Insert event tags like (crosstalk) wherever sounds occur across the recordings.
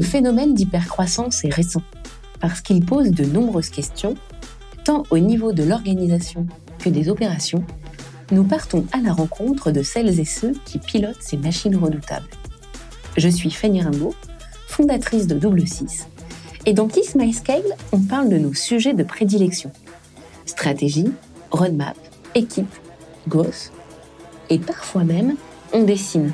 Le phénomène d'hypercroissance est récent, parce qu'il pose de nombreuses questions, tant au niveau de l'organisation que des opérations, nous partons à la rencontre de celles et ceux qui pilotent ces machines redoutables. Je suis Fanny Rimbaud, fondatrice de Double 6, et dans Kiss My Scale, on parle de nos sujets de prédilection. Stratégie, roadmap, équipe, gosse, et parfois même, on dessine.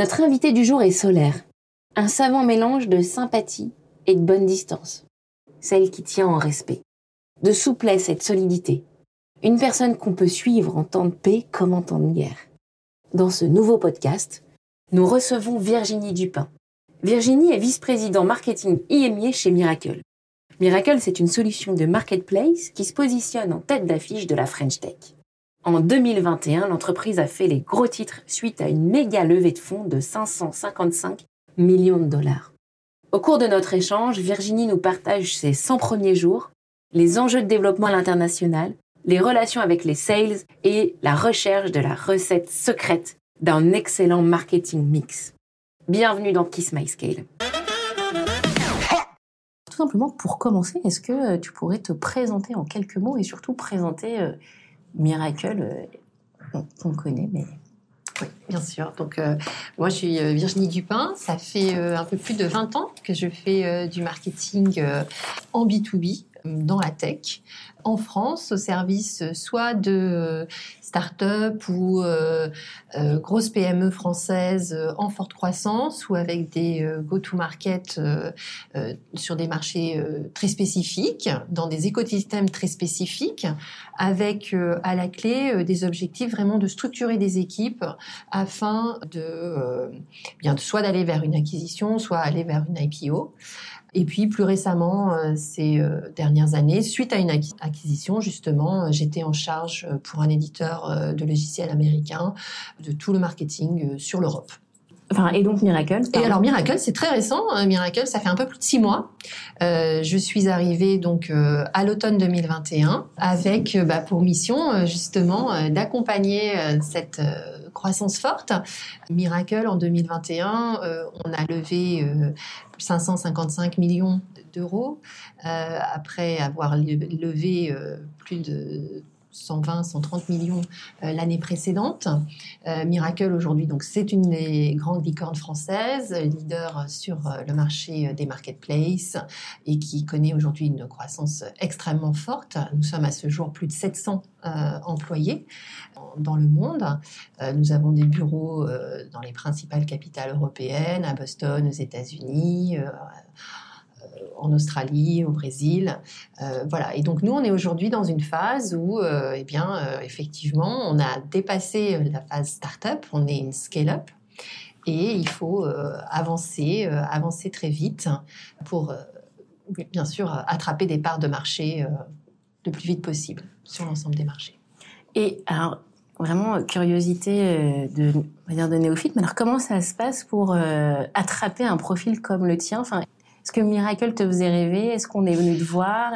Notre invité du jour est solaire, un savant mélange de sympathie et de bonne distance, celle qui tient en respect, de souplesse et de solidité, une personne qu'on peut suivre en temps de paix comme en temps de guerre. Dans ce nouveau podcast, nous recevons Virginie Dupin. Virginie est vice-président marketing IMI chez Miracle. Miracle, c'est une solution de marketplace qui se positionne en tête d'affiche de la French Tech. En 2021, l'entreprise a fait les gros titres suite à une méga levée de fonds de 555 millions de dollars. Au cours de notre échange, Virginie nous partage ses 100 premiers jours, les enjeux de développement à l'international, les relations avec les sales et la recherche de la recette secrète d'un excellent marketing mix. Bienvenue dans Kiss My Scale. Tout simplement, pour commencer, est-ce que tu pourrais te présenter en quelques mots et surtout présenter euh, Miracle, euh, on connaît, mais oui, bien sûr. Donc, euh, moi, je suis euh, Virginie Dupin. Ça fait un peu plus de 20 ans que je fais du marketing en B2B dans la tech en France au service soit de start-up ou euh, euh, grosses PME françaises euh, en forte croissance ou avec des go-to-market sur des marchés très spécifiques, dans des écosystèmes très spécifiques, avec à la clé des objectifs vraiment de structurer des équipes afin de bien soit d'aller vers une acquisition, soit aller vers une IPO. Et puis plus récemment, euh, ces euh, dernières années, suite à une acquisition, justement, euh, j'étais en charge pour un éditeur de logiciels américain de tout le marketing sur l'Europe. Enfin, et donc Miracle Et alors Miracle, c'est très récent. Miracle, ça fait un peu plus de six mois. Euh, je suis arrivée donc à l'automne 2021 avec bah, pour mission justement d'accompagner cette croissance forte. Miracle en 2021, on a levé 555 millions d'euros euh, après avoir levé euh, plus de 120, 130 millions euh, l'année précédente. Miracle aujourd'hui, donc c'est une des grandes licornes françaises, leader sur le marché des marketplaces et qui connaît aujourd'hui une croissance extrêmement forte. Nous sommes à ce jour plus de 700 employés dans le monde. Euh, nous avons des bureaux euh, dans les principales capitales européennes, à Boston, aux États-Unis euh, en Australie, au Brésil. voilà. Et donc nous, on est aujourd'hui dans une phase où, eh bien, effectivement, on a dépassé la phase start-up, on est une scale-up, et il faut avancer, avancer très vite pour, bien sûr, attraper des parts de marché le plus vite possible sur l'ensemble des marchés. Et alors, vraiment euh, curiosité euh, de, on dire de néophyte. Mais alors, comment ça se passe pour euh, attraper un profil comme le tien? Est-ce que Miracle te faisait rêver? Est-ce qu'on est venu te voir?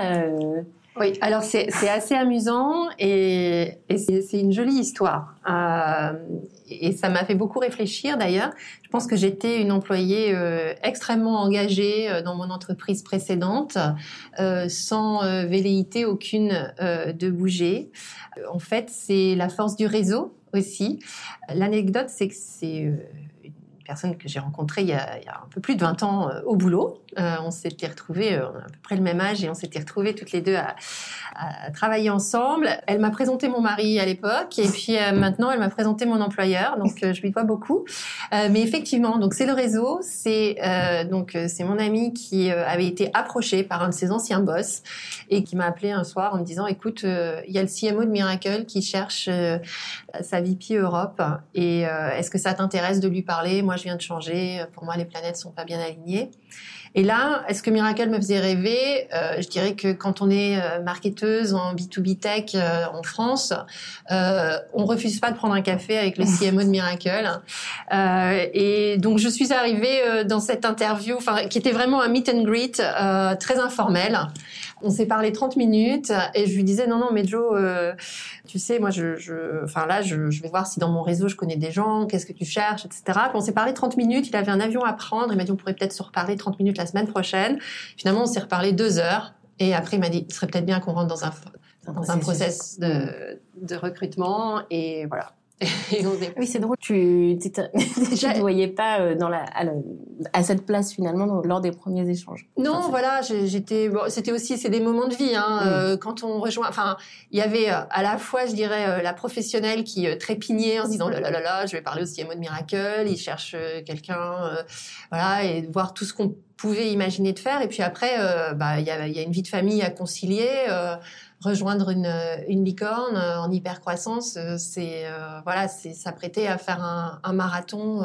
Oui, alors c'est assez amusant et, et c'est une jolie histoire. Euh, et ça m'a fait beaucoup réfléchir d'ailleurs. Je pense que j'étais une employée euh, extrêmement engagée euh, dans mon entreprise précédente, euh, sans velléité aucune de bouger. En fait, c'est la force du réseau aussi. L'anecdote, c'est que c'est personne que j'ai rencontrée il, y a, un peu plus de 20 ans euh, au boulot. Euh, on s'était retrouvés, euh, on a à peu près le même âge et on s'était retrouvés toutes les deux à, travailler ensemble. Elle m'a présenté mon mari à l'époque et puis maintenant elle m'a présenté mon employeur, donc je lui dois beaucoup. mais effectivement, donc c'est le réseau, c'est donc c'est mon ami qui avait été approché par un de ses anciens boss et qui m'a appelé un soir en me disant écoute, il y a le CMO de Miracle qui cherche sa VP Europe et est-ce que ça t'intéresse de lui parler? Moi je viens de changer. Pour moi, les planètes sont pas bien alignées. Et là, est-ce que Miracle me faisait rêver? Euh, Je dirais que quand on est euh, marketeuse en B2B tech euh, en France, euh, on refuse pas de prendre un café avec le CMO de Miracle. Euh, et donc, je suis arrivée dans cette interview, enfin, qui était vraiment un meet and greet très informel. On s'est parlé 30 minutes et je lui disais non non mais Joe, tu sais moi je, je enfin là je, je, vais voir si dans mon réseau je connais des gens, qu'est-ce que tu cherches, etc. Puis on s'est parlé 30 minutes. Il avait un avion à prendre. Il m'a dit on pourrait peut-être se reparler 30 minutes la semaine prochaine. Finalement, on s'est reparlé deux heures. Et après, il m'a dit, ce serait peut-être bien qu'on rentre dans un, dans un process de, de recrutement. Et voilà. (laughs) oui, c'est drôle. Tu ne (laughs) voyais pas euh, dans la, à, cette place finalement lors des premiers échanges. Non, voilà, j'étais. Bon, c'était aussi, c'est des moments de vie. Hein, euh, quand on rejoint, enfin, il y avait euh, à la fois, je dirais, la professionnelle qui trépignait en se disant là là là là, je vais parler au CMO de Miracle, il cherche quelqu'un, voilà, et voir tout ce qu'on pouvait imaginer de faire. Et puis après, bah, il y a, y a une vie de famille à concilier rejoindre une, une licorne euh, en hyper croissance, euh, c'est euh, voilà, c'est s'apprêter à faire un, un marathon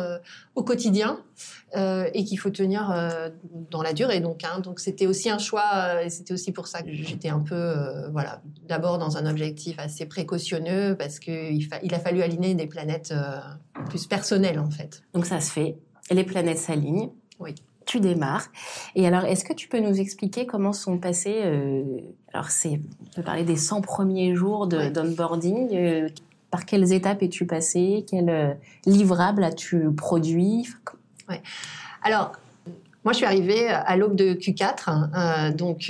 au quotidien et qu'il faut tenir dans la durée. Donc, hein, donc c'était aussi un choix et c'était aussi pour ça que j'étais un peu voilà, d'abord dans un objectif assez précautionneux parce que il, il a fallu aligner des planètes plus personnelles en fait. Donc ça se fait, les planètes s'alignent. Oui tu démarres. Et alors, est-ce que tu peux nous expliquer comment sont passés, euh, alors c'est, on peut parler des 100 premiers jours d'onboarding, euh, par quelles étapes es-tu passé, quel euh, livrable as-tu produit? Ouais. Alors, moi, je suis arrivée à l'aube de Q4, donc,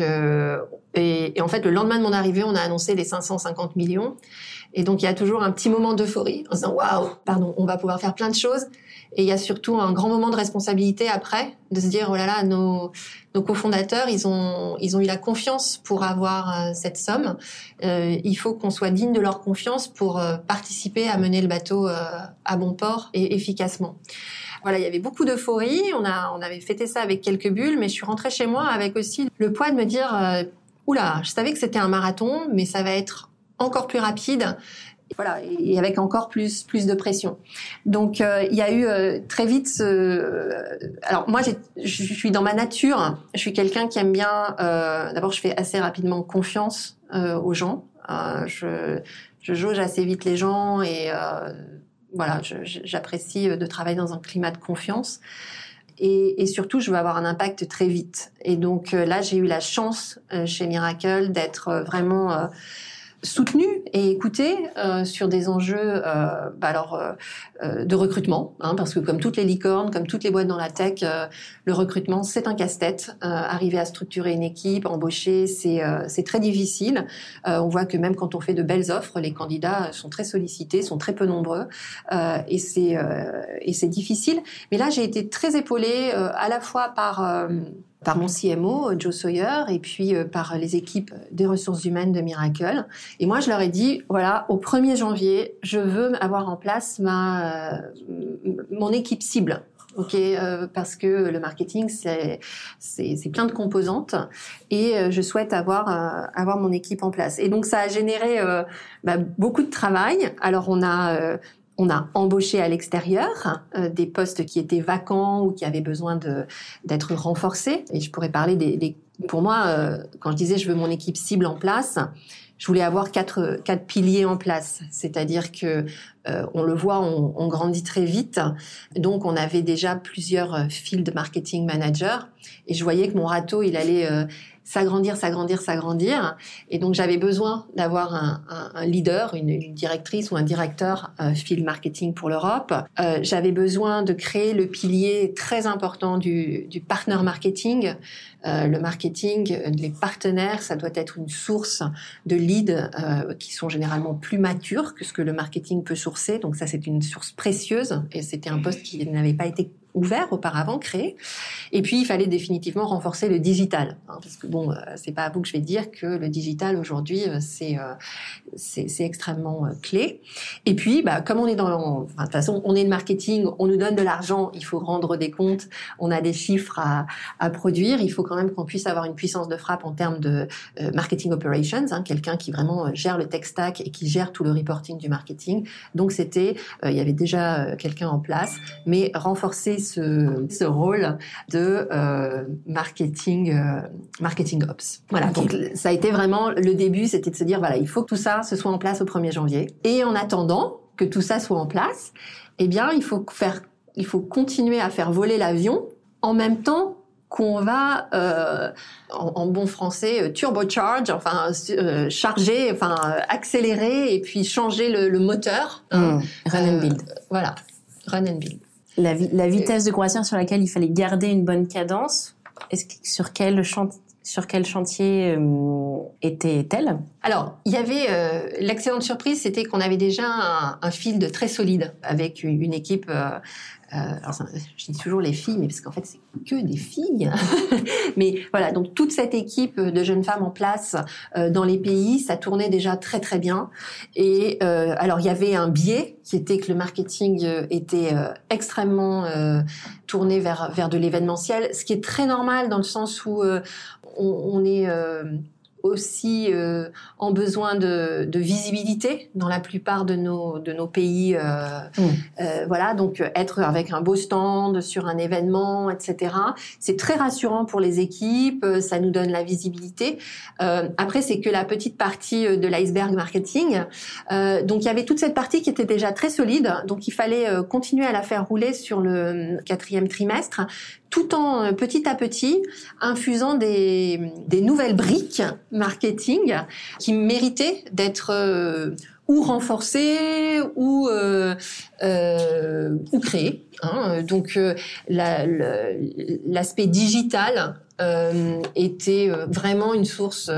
et, et, en fait, le lendemain de mon arrivée, on a annoncé les 550 millions. Et donc, il y a toujours un petit moment d'euphorie en se disant, waouh, pardon, on va pouvoir faire plein de choses. Et il y a surtout un grand moment de responsabilité après, de se dire oh là là, nos, nos cofondateurs, ils ont ils ont eu la confiance pour avoir euh, cette somme. Euh, il faut qu'on soit digne de leur confiance pour euh, participer à mener le bateau euh, à bon port et efficacement. Voilà, il y avait beaucoup d'euphorie. On a on avait fêté ça avec quelques bulles, mais je suis rentrée chez moi avec aussi le poids de me dire oula, je savais que c'était un marathon, mais ça va être encore plus rapide voilà, et avec encore plus plus de pression. Donc euh, il y a eu euh, très vite. Ce... Alors moi, je suis dans ma nature. Je suis quelqu'un qui aime bien. Euh, D'abord, je fais assez rapidement confiance euh, aux gens. je, je jauge assez vite les gens et voilà, j'apprécie de travailler dans un climat de confiance. Et, et, surtout, je veux avoir un impact très vite. Et donc là, j'ai eu la chance chez Miracle d'être vraiment soutenu et écouté euh, sur des enjeux euh, bah alors euh, euh, de recrutement hein, parce que comme toutes les licornes comme toutes les boîtes dans la tech euh, le recrutement c'est un casse-tête. Arriver à structurer une équipe embaucher c'est très difficile. On voit que même quand on fait de belles offres les candidats sont très sollicités sont très peu nombreux et c'est et c'est difficile. Mais là j'ai été très épaulée à la fois par par mon CMO, Joe Sawyer, et puis euh, par les équipes des ressources humaines de Miracle. Et moi, je leur ai dit, voilà, au 1er janvier, je veux avoir en place ma, euh, mon équipe cible. Ok, euh, parce que le marketing c'est c'est plein de composantes et je souhaite avoir avoir mon équipe en place. Et donc ça a généré bah, beaucoup de travail. Alors on a on a embauché à l'extérieur euh, des postes qui étaient vacants ou qui avaient besoin d'être renforcés. Et je pourrais parler des, des pour moi, euh, quand je disais je veux mon équipe cible en place, je voulais avoir quatre quatre piliers en place. C'est-à-dire que euh, on le voit, on, on, grandit très vite, donc on avait déjà plusieurs field marketing managers et je voyais que mon râteau il allait s'agrandir, s'agrandir, s'agrandir. Et donc j'avais besoin d'avoir un, un, un, leader, une, une, directrice ou un directeur euh, field marketing pour l'Europe. Euh, j'avais besoin de créer le pilier très important du, du partner marketing. Euh, le marketing, les partenaires, ça doit être une source de leads euh, qui sont généralement plus matures que ce que le marketing peut sourcer. Donc ça, c'est une source précieuse et c'était un poste qui n'avait pas été ouvert auparavant, créé. Et puis, il fallait définitivement renforcer le digital. Hein, parce que bon, euh, c'est pas à vous que je vais dire que le digital aujourd'hui, euh, c'est euh, c'est extrêmement clé. Et puis, bah, comme on est dans... Enfin, de toute façon, on est le marketing, on nous donne de l'argent, il faut rendre des comptes, on a des chiffres à, à produire, il faut quand même qu'on puisse avoir une puissance de frappe en termes de marketing operations, hein, quelqu'un qui vraiment gère le tech stack et qui gère tout le reporting du marketing. Donc, c'était... il y avait déjà quelqu'un en place, mais renforcer ce, ce rôle de euh, marketing, euh, marketing ops. Voilà, donc ça a été vraiment le début, c'était de se dire voilà, il faut que tout ça se soit en place au 1er janvier. Et en attendant que tout ça soit en place, eh bien, il faut faire, il faut continuer à faire voler l'avion en même temps qu'on va euh, en, bon français turbocharge, enfin euh, charger, enfin accélérer et puis changer le, moteur. Mmh. Run and build. Voilà, run and build. La, la vitesse de croisière sur laquelle il fallait garder une bonne cadence. Est-ce que, sur quel champ sur quel chantier était-elle? Alors, il y avait l'excellente surprise, c'était qu'on avait déjà un, un, field très solide avec une, équipe euh, alors, je dis toujours les filles, mais parce qu'en fait, c'est que des filles. (laughs) mais voilà, donc toute cette équipe de jeunes femmes en place euh, dans les pays, ça tournait déjà très très bien. Et euh, alors, il y avait un biais qui était que le marketing euh, était euh, extrêmement tourné vers vers de l'événementiel, ce qui est très normal dans le sens où on, on, est aussi euh, en besoin de, de, visibilité dans la plupart de nos de nos pays. Euh, mm. euh, voilà, donc être avec un beau stand sur un événement, etc. C'est très rassurant pour les équipes. Ça nous donne la visibilité. Euh, après, c'est que la petite partie de l'iceberg marketing. Euh, donc il y avait toute cette partie qui était déjà très solide. Donc il fallait continuer à la faire rouler sur le quatrième trimestre tout en euh, petit à petit infusant des, des nouvelles briques marketing qui méritaient d'être euh, ou renforcées ou euh, euh ou créées. Hein. Donc l'aspect digital était vraiment une source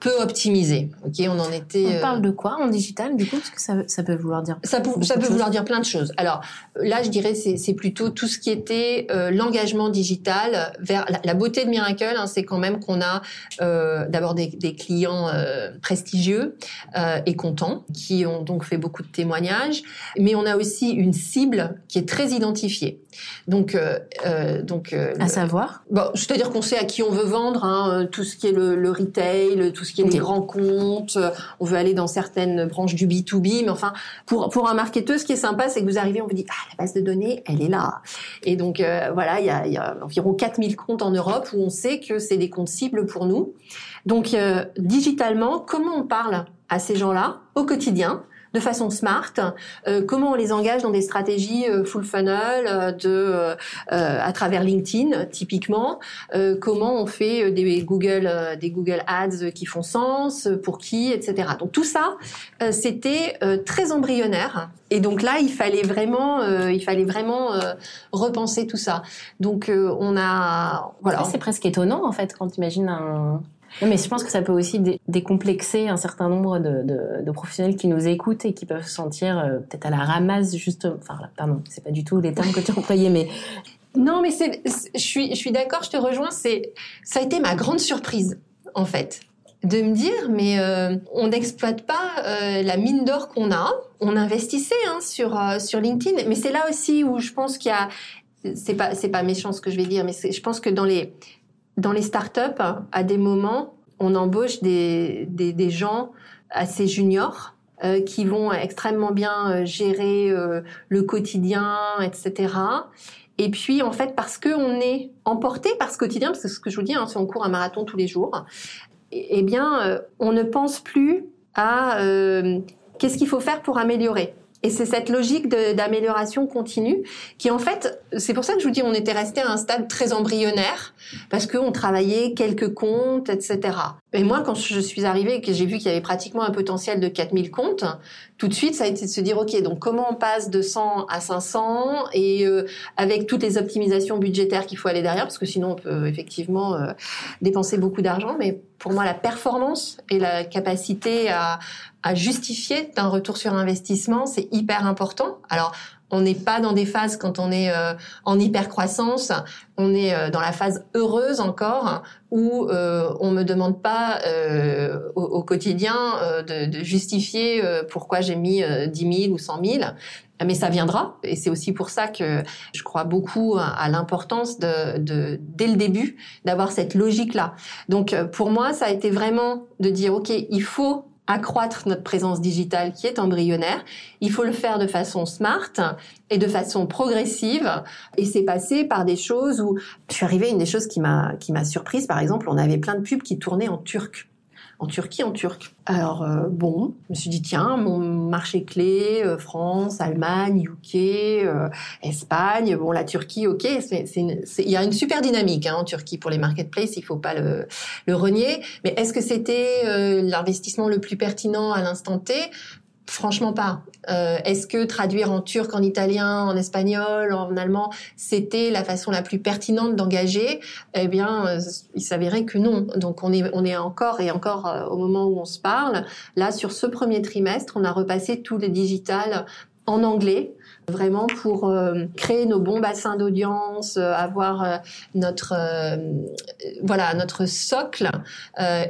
peu optimisé. Ok, on en était. On parle de quoi en digital du coup parce que ça, ça peut vouloir dire. Ça, peut, ça peut vouloir dire plein de choses. Alors là, je dirais c'est plutôt tout ce qui était euh, l'engagement digital vers la, beauté de Miracle. Hein, c'est quand même qu'on a euh, d'abord des, des, clients euh, prestigieux euh, et contents qui ont donc fait beaucoup de témoignages, mais on a aussi une cible qui est très identifiée. Donc donc. à savoir? Bon, c'est-à-dire qu'on sait à qui on veut vendre hein, tout ce qui est le, le retail, tout ce qui est des grands comptes, euh, on veut aller dans certaines branches du B2B, mais enfin, pour, pour un marketeur, ce qui est sympa, c'est que vous arrivez, on vous dit, ah, la base de données, elle est là. Et donc, euh, voilà, il y a, y a, environ 4000 comptes en Europe où on sait que c'est des comptes cibles pour nous. Donc, euh, digitalement, comment on parle à ces gens-là au quotidien? De façon smart, euh, comment on les engage dans des stratégies euh, full funnel, euh, de à travers LinkedIn typiquement, comment on fait des Google des Google Ads qui font sens, pour qui, etc. Donc tout ça, c'était très embryonnaire. Et donc là, il fallait vraiment, il fallait vraiment repenser tout ça. Donc on a, voilà. C'est presque étonnant en fait quand tu imagines un mais je pense que ça peut aussi décomplexer un certain nombre de, professionnels qui nous écoutent et qui peuvent se sentir euh, peut-être à la ramasse, juste. Enfin, pardon, c'est pas du tout les termes que tu employais, mais. Non, mais je suis, je suis d'accord, je te rejoins. Ça a été ma grande surprise, en fait, de me dire, mais euh, on n'exploite pas euh, la mine d'or qu'on a. On investissait hein, sur sur LinkedIn, mais c'est là aussi où je pense qu'il y a c'est pas pas méchant ce que je vais dire, mais je pense que dans les dans les startups, à des moments, on embauche des, des, des gens assez juniors euh, qui vont extrêmement bien euh, gérer euh, le quotidien, etc. Et puis, en fait, parce qu'on est emporté par ce quotidien, parce que ce que je vous dis, hein, si on court un marathon tous les jours, eh, eh bien, on ne pense plus à qu'est-ce qu'il faut faire pour améliorer. Et c'est cette logique d'amélioration continue qui, en fait, c'est pour ça que je vous dis, on était resté à un stade très embryonnaire parce qu'on travaillait quelques comptes, etc. Et moi, quand je suis arrivée et que j'ai vu qu'il y avait pratiquement un potentiel de 4000 comptes, tout de suite, ça a été de se dire, OK, donc comment on passe de 100 à 500 et euh, avec toutes les optimisations budgétaires qu'il faut aller derrière, parce que sinon, on peut effectivement euh, dépenser beaucoup d'argent. Mais pour moi, la performance et la capacité à, à justifier d'un retour sur investissement, c'est hyper important. Alors, on n'est pas dans des phases quand on est euh, en hyper croissance, on est euh, dans la phase heureuse encore où euh, on me demande pas euh, au, quotidien de, de, justifier pourquoi j'ai mis 10 000 ou 100 000 mais ça viendra et c'est aussi pour ça que je crois beaucoup à, l'importance de, de, dès le début d'avoir cette logique là donc pour moi ça a été vraiment de dire ok il faut accroître notre présence digitale qui est embryonnaire. Il faut le faire de façon smart et de façon progressive. Et c'est passé par des choses où je suis arrivée, une des choses qui m'a qui m'a surprise, par exemple, on avait plein de pubs qui tournaient en turc en Turquie en turc. Alors euh, bon, je me suis dit tiens, mon marché clé, euh, France, Allemagne, UK, euh, Espagne, bon la Turquie, ok, il y a une super dynamique hein, en Turquie pour les marketplaces, il faut pas le, le renier. Mais est-ce que c'était l'investissement le plus pertinent à l'instant T? Franchement pas. Euh, Est-ce que traduire en turc, en italien, en espagnol, en allemand, c'était la façon la plus pertinente d'engager? Eh bien, euh, il s'avérait que non. Donc on est on est encore et encore euh, au moment où on se parle. Là, sur ce premier trimestre, on a repassé tout le digital en anglais vraiment pour euh, créer nos bons bassins d'audience, euh, avoir euh, notre voilà notre socle,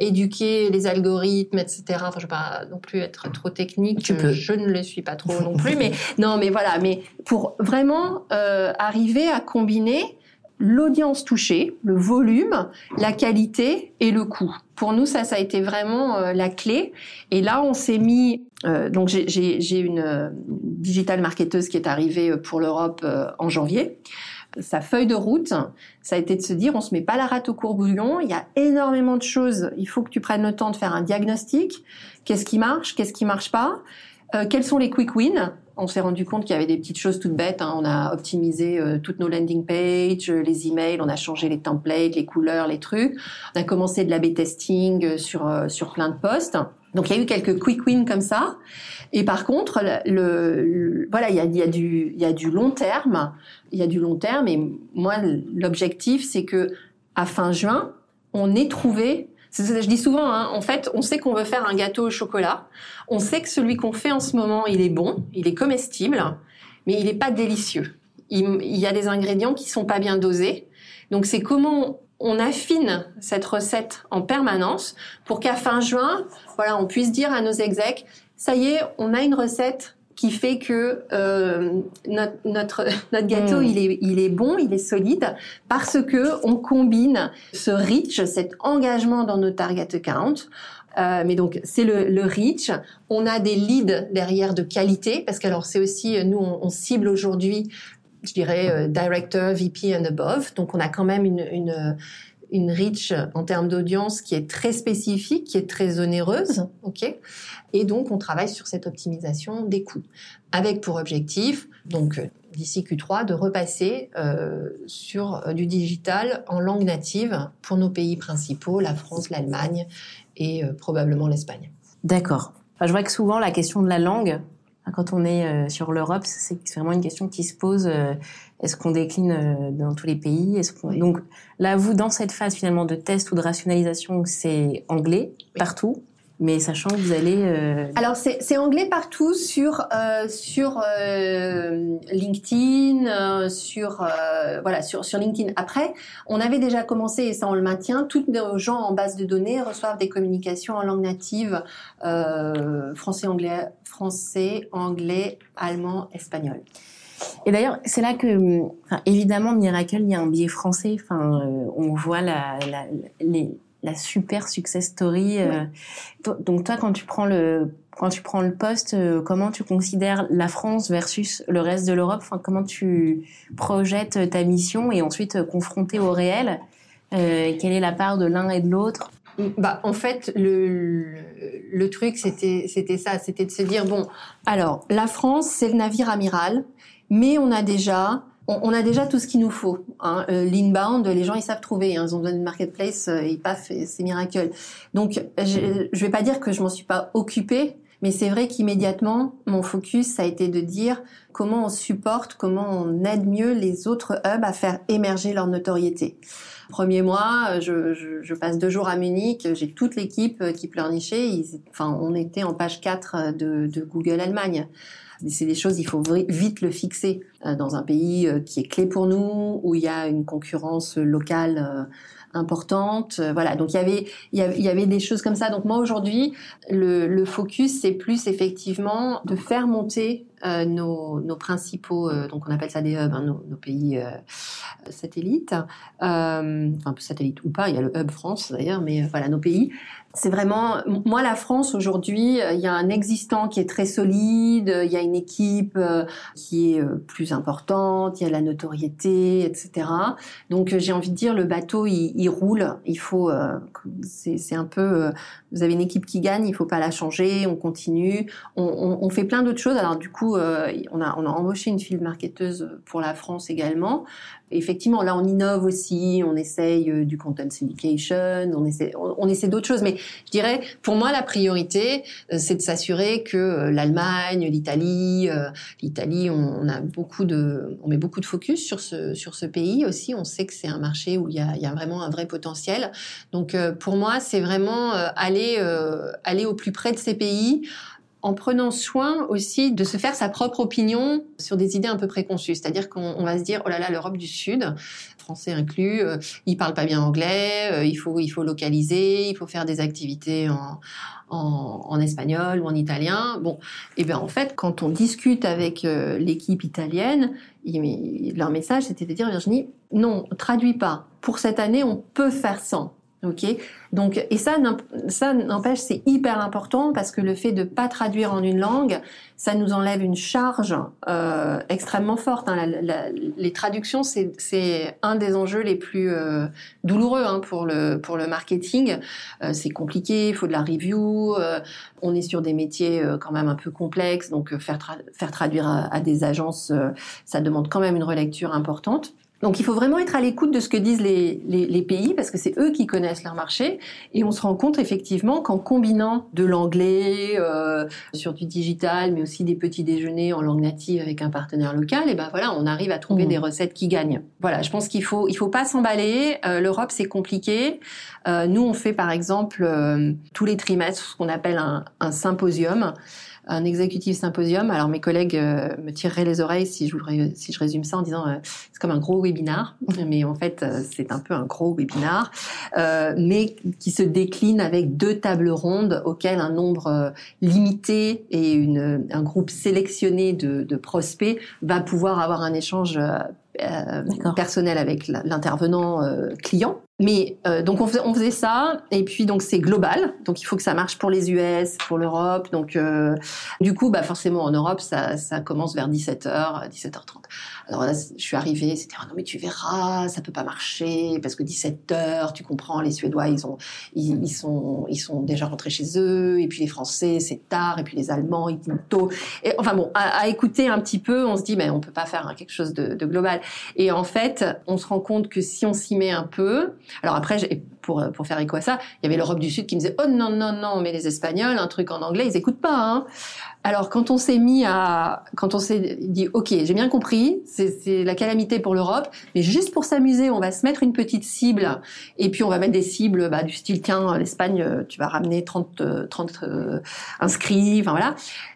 éduquer les algorithmes, etc. Enfin, je ne vais pas non plus être trop technique. Tu peux. Je ne le suis pas trop (laughs) non plus, mais non, mais voilà, mais pour vraiment arriver à combiner l'audience touchée, le volume, la qualité et le coût. Pour nous, ça, ça a été vraiment euh, la clé. Et là, on s'est mis. Euh, donc, j'ai une euh, digital marketeuse qui est arrivée pour l'Europe en janvier. Sa feuille de route, ça a été de se dire, on se met pas la rate au courbouillon. Il y a énormément de choses. Il faut que tu prennes le temps de faire un diagnostic. Qu'est-ce qui marche? Qu'est-ce qui marche pas? Quels sont les quick wins? On s'est rendu compte qu'il y avait des petites choses toutes bêtes. Hein. On a optimisé euh, toutes nos landing pages, euh, les emails, on a changé les templates, les couleurs, les trucs. On a commencé de l'A/B testing euh, sur sur plein de postes. Donc il y a eu quelques quick wins comme ça. Et par contre, le, voilà, il y a, y a du il y a du long terme, il y a du long terme. Et moi, l'objectif, c'est que à fin juin, on ait trouvé je dis souvent, hein, en fait, on sait qu'on veut faire un gâteau au chocolat. On sait que celui qu'on fait en ce moment, il est bon, il est comestible, mais il n'est pas délicieux. Il, y a des ingrédients qui sont pas bien dosés. Donc c'est comment on affine cette recette en permanence pour qu'à fin juin, voilà, on puisse dire à nos execs, ça y est, on a une recette qui fait que euh, notre, notre, (laughs) notre gâteau mm. il est il est bon, il est solide parce que on combine ce reach, cet engagement dans nos target accounts. Euh, mais donc c'est le, le reach. On a des leads derrière de qualité parce que alors c'est aussi nous on, on cible aujourd'hui, je dirais euh, director, VP and above. Donc on a quand même une, une une reach en termes d'audience qui est très spécifique, qui est très onéreuse, ok? Et donc on travaille sur cette optimisation des coûts, avec pour objectif donc d'ici Q3 de repasser euh, sur du digital en langue native pour nos pays principaux, la France, l'Allemagne et euh, probablement l'Espagne. D'accord. je vois que souvent la question de la langue, quand on est euh, sur l'Europe, c'est vraiment une question qui se pose. Euh, est-ce qu'on décline euh, dans tous les pays? Est-ce qu'on... Donc là, vous, dans cette phase finalement de test ou de rationalisation, c'est anglais partout? Mais sachant que vous allez. Euh... Alors c'est anglais partout sur euh, sur euh, LinkedIn, euh, sur euh, voilà sur sur LinkedIn. Après, on avait déjà commencé et ça on le maintient. Tous nos gens en base de données reçoivent des communications en langue native français, anglais, français, anglais, allemand, espagnol. Et d'ailleurs, c'est là que, enfin, évidemment, Miracle, il y a un biais français. Enfin, on voit la, la, les, la super success story. Euh, donc toi, quand tu prends le quand tu prends le poste, euh, comment tu considères la France versus le reste de l'Europe? Enfin, comment tu projettes ta mission et ensuite euh, confronter au réel Quelle est la part de l'un et de l'autre? Bah, en fait, le, le truc, c'était, c'était ça, c'était de se dire, bon, alors, la France, c'est le navire amiral, mais on a déjà on, a déjà tout ce qu'il nous faut. Hein. Euh, l'inbound, les gens ils savent trouver. Hein. Ils ont besoin de marketplace, euh, ils paf, c'est miracle. Donc je, je vais pas dire que je m'en suis pas occupée, mais c'est vrai qu'immédiatement mon focus ça a été de dire comment on supporte, comment on aide mieux les autres hubs à faire émerger leur notoriété. Premier mois, je, je, je passe deux jours à Munich, j'ai toute l'équipe qui pleurnichait. enfin, on était en page 4 de, de Google Allemagne c'est des choses, il faut vite le fixer. dans un pays qui est clé pour nous, où il y a une concurrence locale importante. Voilà, donc il y avait il y avait, des choses comme ça. Donc moi aujourd'hui, le, le focus c'est plus effectivement de faire monter euh, nos, nos, principaux, euh, donc on appelle ça des hubs, hein, nos, nos, pays euh, satellites, enfin satellites ou pas, il y a le hub France d'ailleurs, mais voilà nos pays. C'est vraiment, moi la France aujourd'hui, il y a un existant qui est très solide, il y a une équipe qui est plus importante, il y a la notoriété, etc. Donc j'ai envie de dire le bateau il, il roule, il faut, c'est un peu, vous avez une équipe qui gagne, il faut pas la changer, on continue, on, fait plein d'autres choses. Alors du coup euh, on, a, on a embauché une field marketeuse pour la France également. Effectivement, là, on innove aussi, on essaye euh, du content syndication, on essaie, on, essaie d'autres choses. Mais je dirais, pour moi, la priorité, euh, c'est de s'assurer que l'Allemagne, l'Italie, l'Italie, on, a beaucoup de, on met beaucoup de focus sur ce, sur ce pays aussi. On sait que c'est un marché où il y a, il y a vraiment un vrai potentiel. Donc, pour moi, c'est vraiment aller, aller au plus près de ces pays en prenant soin aussi de se faire sa propre opinion sur des idées un peu préconçues. C'est-à-dire qu'on va se dire, oh là là, l'Europe du Sud, français inclus, euh, ils parlent pas bien anglais, euh, il faut il faut localiser, il faut faire des activités en, en, espagnol ou en italien. Bon, et eh bien en fait, quand on discute avec euh, l'équipe italienne, leur message c'était de dire Virginie, non, traduis pas. Pour cette année, on peut faire sans. Ok, donc et ça, ça n'empêche, c'est hyper important parce que le fait de pas traduire en une langue, ça nous enlève une charge euh, extrêmement forte. Hein. les traductions, c'est un des enjeux les plus euh, douloureux hein, pour le pour le marketing. Euh, c'est compliqué, il faut de la review. Euh, on est sur des métiers euh, quand même un peu complexes, donc faire faire traduire à, à des agences, ça demande quand même une relecture importante. Donc il faut vraiment être à l'écoute de ce que disent les, les, pays parce que c'est eux qui connaissent leur marché et on se rend compte effectivement qu'en combinant de l'anglais euh, sur du digital mais aussi des petits déjeuners en langue native avec un partenaire local et ben voilà on arrive à trouver mmh. des recettes qui gagnent. Voilà je pense qu'il faut il faut pas s'emballer. Euh, L'Europe c'est compliqué. Euh, nous on fait par exemple euh, tous les trimestres ce qu'on appelle un, un symposium un exécutif symposium. Alors mes collègues euh, me tireraient les oreilles si je, si je résume ça en disant euh, c'est comme un gros webinar, (laughs) mais en fait euh, c'est un peu un gros webinar, mais qui se décline avec deux tables rondes auxquelles un nombre limité et une, un groupe sélectionné de, de prospects va pouvoir avoir un échange euh, personnel avec l'intervenant euh, client. Mais euh, donc on faisait, on faisait, ça et puis donc c'est global, donc il faut que ça marche pour les US, pour l'Europe. Donc du coup bah forcément en Europe ça, ça commence vers 17h, 17h30. Alors là je suis arrivée, c'était ah non mais tu verras, ça peut pas marcher parce que 17h, tu comprends, les Suédois ils ont ils, sont ils sont déjà rentrés chez eux et puis les Français c'est tard et puis les Allemands ils dînent tôt. Et enfin bon à, à, écouter un petit peu, on se dit mais on peut pas faire quelque chose de, de global. Et en fait, on se rend compte que si on s'y met un peu, alors après, pour, pour faire écho à ça, il y avait l'Europe du Sud qui me disait, oh non, non, non, mais les Espagnols, un truc en anglais, ils écoutent pas. Hein. Alors quand on s'est mis à, quand on s'est dit, ok, j'ai bien compris, c'est la calamité pour l'Europe, mais juste pour s'amuser, on va se mettre une petite cible, et puis on va mettre des cibles bah, du style, tiens, l'Espagne, tu vas ramener 30, 30 euh, inscrits, enfin voilà.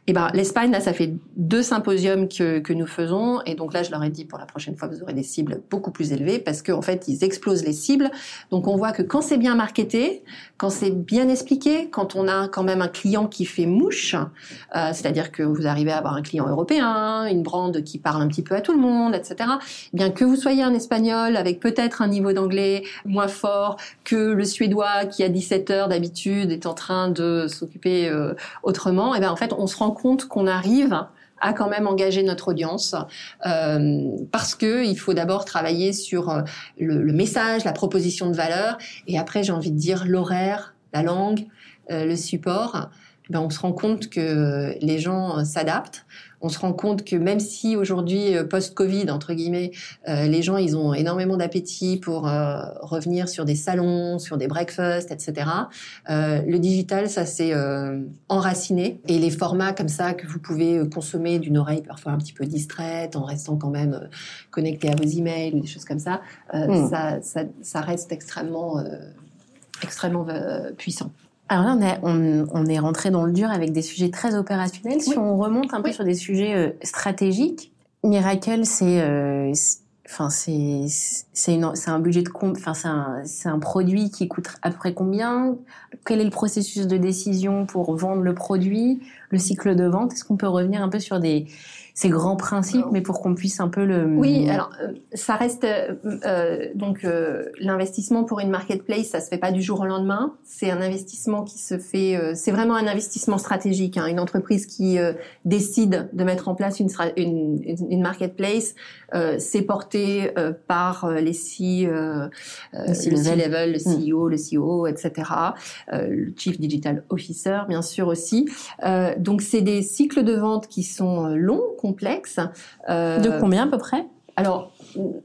Et ben l'Espagne, là, ça fait deux symposiums que, que nous faisons, et donc là, je leur ai dit, pour la prochaine fois, vous aurez des cibles beaucoup plus élevées, parce qu'en en fait, ils explosent les cibles. Donc on voit que quand c'est bien marketé, quand c'est bien expliqué, quand on a quand même un client qui fait mouche, euh, c'est-à-dire que vous arrivez à avoir un client européen, une brand qui parle un petit peu à tout le monde, etc. Eh bien que vous soyez un espagnol avec peut-être un niveau d'anglais moins fort que le suédois qui a 17 heures d'habitude est en train de s'occuper euh, autrement, et eh bien en fait on se rend compte qu'on arrive à quand même engager notre audience euh, parce que il faut d'abord travailler sur euh, le, le, message, la proposition de valeur et après j'ai envie de dire l'horaire, la langue, euh, le support. Ben, on se rend compte que les gens s'adaptent on se rend compte que même si aujourd'hui, euh, post-Covid, entre guillemets, euh, les gens, ils ont énormément d'appétit pour euh, revenir sur des salons, sur des breakfasts, etc., le digital, ça s'est enraciné. Et les formats comme ça que vous pouvez consommer d'une oreille parfois un petit peu distraite, en restant quand même connecté à vos emails ou des choses comme ça, hmm. ça, ça, ça, reste extrêmement, extrêmement puissant. Alors là, on, est rentré dans le dur avec des sujets très opérationnels. Si on remonte un peu sur des sujets euh, stratégiques, Miracle, c'est euh, Enfin, c'est c'est un budget de compte. Enfin, c'est un c'est un produit qui coûte à peu près combien? Quel est le processus de décision pour vendre le produit? Le cycle de vente? Est-ce qu'on peut revenir un peu sur des ces grands principes, mais pour qu'on puisse un peu le. Oui, alors euh, ça reste euh, euh, donc l'investissement pour une marketplace, ça se fait pas du jour au lendemain. C'est un investissement qui se fait. c'est vraiment un investissement stratégique. Hein. Une entreprise qui décide de mettre en place une une, une marketplace, c'est porté par les C, le C-level, le CEO, le CEO, etc. le Chief Digital Officer, bien sûr aussi. donc c'est des cycles de vente qui sont longs complexe. Euh, de combien à peu près? Alors,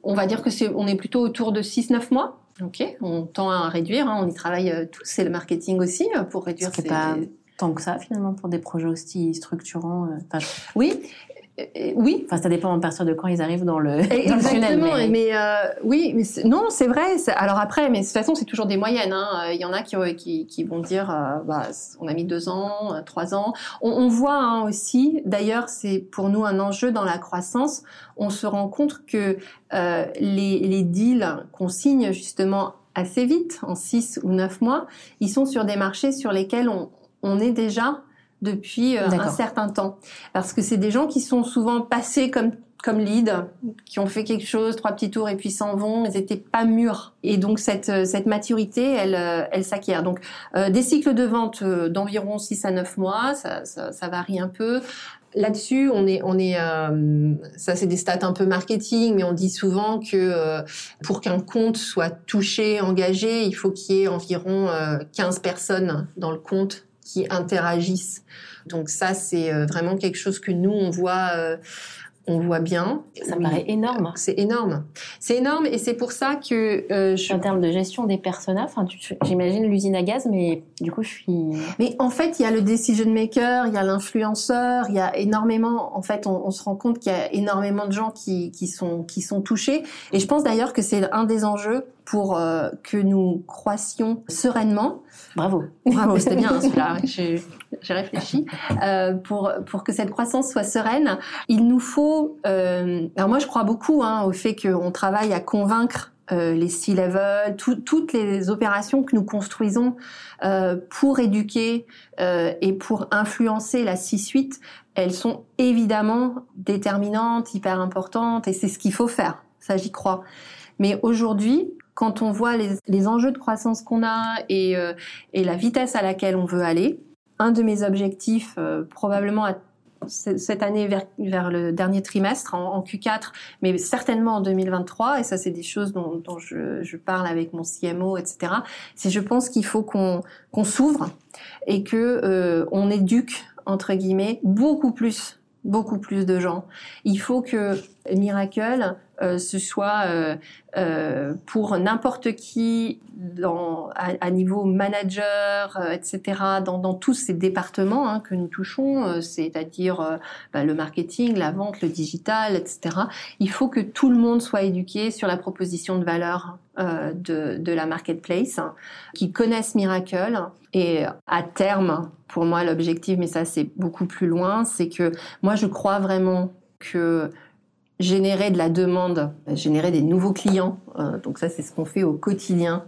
on va dire que c'est, on est plutôt autour de 6-9 mois. Ok, on tend à réduire. Hein. on y travaille euh, tous. C'est le marketing aussi euh, pour réduire. C'est pas tant que ça finalement pour des projets aussi structurants. oui, oui. Enfin, ça dépend à partir de quand ils arrivent dans le, (laughs) Exactement, mais, euh, oui, mais non, c'est vrai. Alors après, mais de toute façon, c'est toujours des moyennes. Hein. Il y en a qui, qui, qui vont dire, euh, bah, on a mis deux ans, euh, trois ans. On, on voit hein, aussi, d'ailleurs, c'est pour nous un enjeu dans la croissance. On se rend compte que euh, les, les deals qu'on signe justement assez vite, en six ou neuf mois, ils sont sur des marchés sur lesquels on, on est déjà depuis euh, un certain temps. Parce que c'est des gens qui sont souvent passés comme comme lead, qui ont fait quelque chose, trois petits tours et puis s'en vont, ils n'étaient pas mûrs. Et donc cette, euh, cette maturité, elle, euh, elle s'acquiert. Donc des cycles de vente d'environ 6 à 9 mois, ça, ça, ça varie un peu. Là-dessus, on est, on est, ça c'est des stats un peu marketing, mais on dit souvent que pour qu'un compte soit touché, engagé, il faut qu'il y ait environ 15 personnes dans le compte qui interagissent. Donc ça, c'est euh, vraiment quelque chose que nous, on voit euh, on voit bien. Ça me paraît énorme. C'est énorme. C'est énorme et c'est pour ça que euh, je... en termes de gestion des personnages, enfin, j'imagine l'usine à gaz, mais du coup, je suis. Mais en fait, il y a le decision maker, il y a l'influenceur, il y a énormément. En fait, on, on se rend compte qu'il y a énormément de gens qui, qui sont qui sont touchés. Et je pense d'ailleurs que c'est un des enjeux pour euh, que nous croissions sereinement. Bravo. Bravo, c'était bien hein, (laughs) celui-là. J'ai réfléchi. Euh, pour, pour que cette croissance soit sereine, il nous faut... Euh, alors moi, je crois beaucoup hein, au fait qu'on travaille à convaincre euh, les C-level, toutes les opérations que nous construisons euh, pour éduquer euh, et pour influencer la C-suite, elles sont évidemment déterminantes, hyper importantes, et c'est ce qu'il faut faire. Ça, j'y crois. Mais aujourd'hui, quand on voit les, les enjeux de croissance qu'on a et, euh, et, la vitesse à laquelle on veut aller, un de mes objectifs, euh, probablement à cette année vers, vers, le dernier trimestre, en, Q4, mais certainement en 2023, et ça c'est des choses dont, dont je, je, parle avec mon CMO, etc. C'est je pense qu'il faut qu'on qu'on s'ouvre et que euh, on éduque entre guillemets beaucoup plus beaucoup plus de gens. Il faut que Miracle euh, ce soit euh, euh, pour n'importe qui dans, à, niveau manager, etc., dans, dans, tous ces départements hein, que nous touchons, c'est-à-dire bah, le marketing, la vente, le digital, etc. Il faut que tout le monde soit éduqué sur la proposition de valeur de, de, la marketplace, hein, qui connaissent Miracle et à terme, pour moi, l'objectif, mais ça c'est beaucoup plus loin, c'est que moi je crois vraiment que générer de la demande, générer des nouveaux clients. Euh, donc ça, c'est ce qu'on fait au quotidien.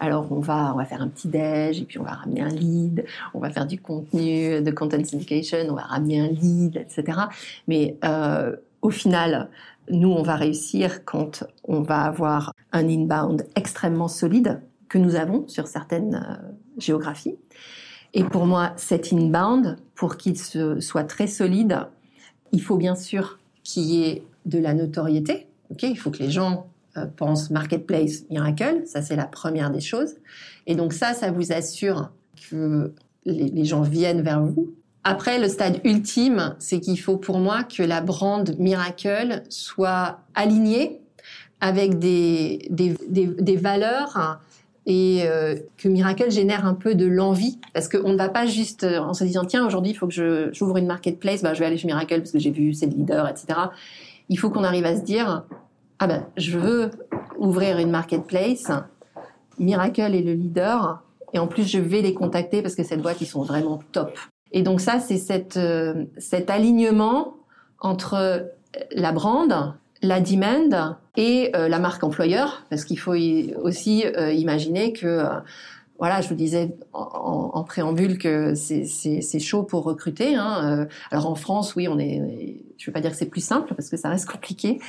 Alors on va, on va faire un petit déj et puis on va ramener un lead, on va faire du contenu, de content syndication, on va ramener un lead, etc. Mais euh, au final, nous, on va réussir quand on va avoir un inbound extrêmement solide que nous avons sur certaines euh, géographies. Et pour moi, cet inbound, pour qu'il soit très solide, il faut bien sûr qu'il y ait de la notoriété. Ok, il faut que les gens euh, pensent marketplace miracle. Ça, c'est la première des choses. Et donc ça, ça vous assure que les, gens viennent vers vous. Après, le stade ultime, c'est qu'il faut pour moi que la brand Miracle soit alignée avec des, des, des, valeurs et euh, que Miracle génère un peu de l'envie parce qu'on ne va pas juste euh, en se disant tiens aujourd'hui il faut que j'ouvre une marketplace bah je vais aller chez Miracle parce que j'ai vu c'est le leader etc il faut qu'on arrive à se dire ah ben je veux ouvrir une marketplace, Miracle est le leader et en plus je vais les contacter parce que cette boîte ils sont vraiment top. Et donc ça c'est cette euh, cet alignement entre la brand, la demand et la marque employeur, parce qu'il faut aussi imaginer que voilà, je vous disais en, préambule que c'est chaud pour recruter. Hein. Euh, alors en France, oui, on est. Je ne veux pas dire que c'est plus simple parce que ça reste compliqué,